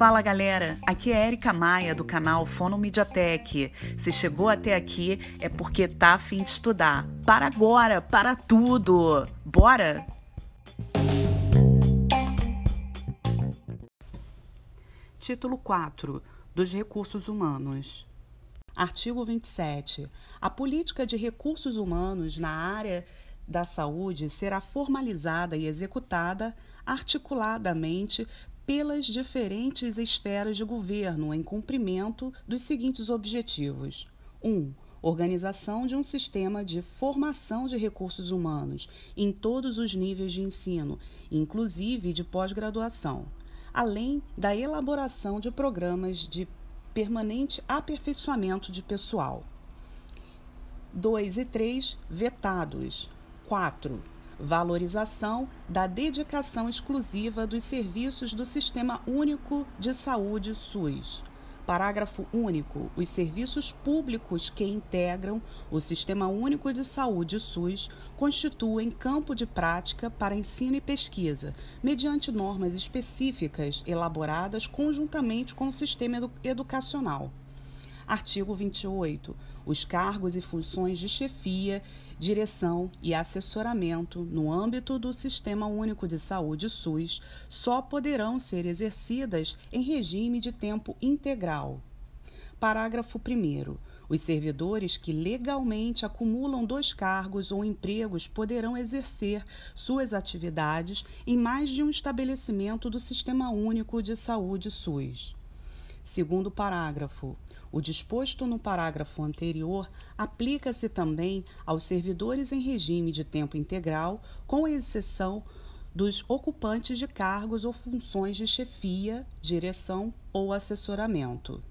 Fala galera, aqui é Erika Maia do canal Fono Mediatek. Se chegou até aqui é porque tá afim de estudar. Para agora, para tudo! Bora! Título 4 dos Recursos Humanos. Artigo 27. A política de recursos humanos na área da saúde será formalizada e executada articuladamente pelas diferentes esferas de governo em cumprimento dos seguintes objetivos: 1. Um, organização de um sistema de formação de recursos humanos em todos os níveis de ensino, inclusive de pós-graduação, além da elaboração de programas de permanente aperfeiçoamento de pessoal. 2 e 3 vetados. 4 valorização da dedicação exclusiva dos serviços do Sistema Único de Saúde SUS. Parágrafo único. Os serviços públicos que integram o Sistema Único de Saúde SUS constituem campo de prática para ensino e pesquisa, mediante normas específicas elaboradas conjuntamente com o sistema edu educacional. Artigo 28. Os cargos e funções de chefia, direção e assessoramento no âmbito do Sistema Único de Saúde SUS só poderão ser exercidas em regime de tempo integral. Parágrafo 1. Os servidores que legalmente acumulam dois cargos ou empregos poderão exercer suas atividades em mais de um estabelecimento do Sistema Único de Saúde SUS. Segundo parágrafo, o disposto no parágrafo anterior aplica-se também aos servidores em regime de tempo integral, com exceção dos ocupantes de cargos ou funções de chefia, direção ou assessoramento.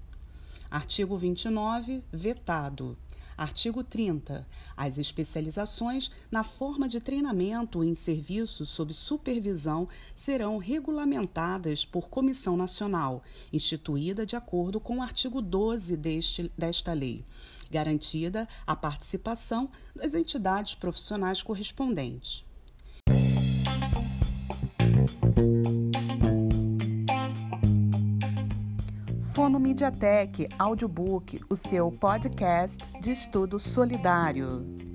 Artigo 29, vetado. Artigo 30. As especializações na forma de treinamento em serviço sob supervisão serão regulamentadas por comissão nacional, instituída de acordo com o artigo 12 deste, desta lei, garantida a participação das entidades profissionais correspondentes. Fono Mediatek Audiobook, o seu podcast de estudo solidário.